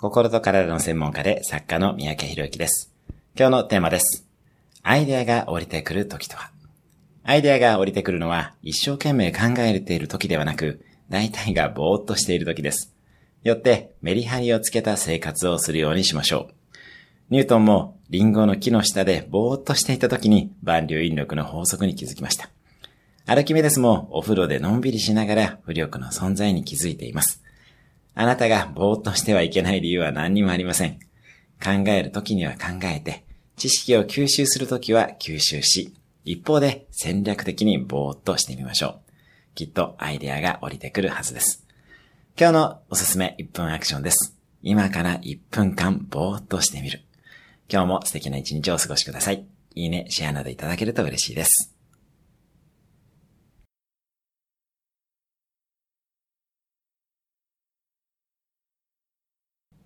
心と体の専門家で作家の三宅博之です。今日のテーマです。アイデアが降りてくる時とはアイデアが降りてくるのは一生懸命考えている時ではなく、大体がぼーっとしている時です。よってメリハリをつけた生活をするようにしましょう。ニュートンもリンゴの木の下でぼーっとしていた時に万流引力の法則に気づきました。アルキメデスもお風呂でのんびりしながら浮力の存在に気づいています。あなたがぼーっとしてはいけない理由は何にもありません。考える時には考えて、知識を吸収するときは吸収し、一方で戦略的にぼーっとしてみましょう。きっとアイデアが降りてくるはずです。今日のおすすめ1分アクションです。今から1分間ぼーっとしてみる。今日も素敵な一日をお過ごしください。いいね、シェアなどいただけると嬉しいです。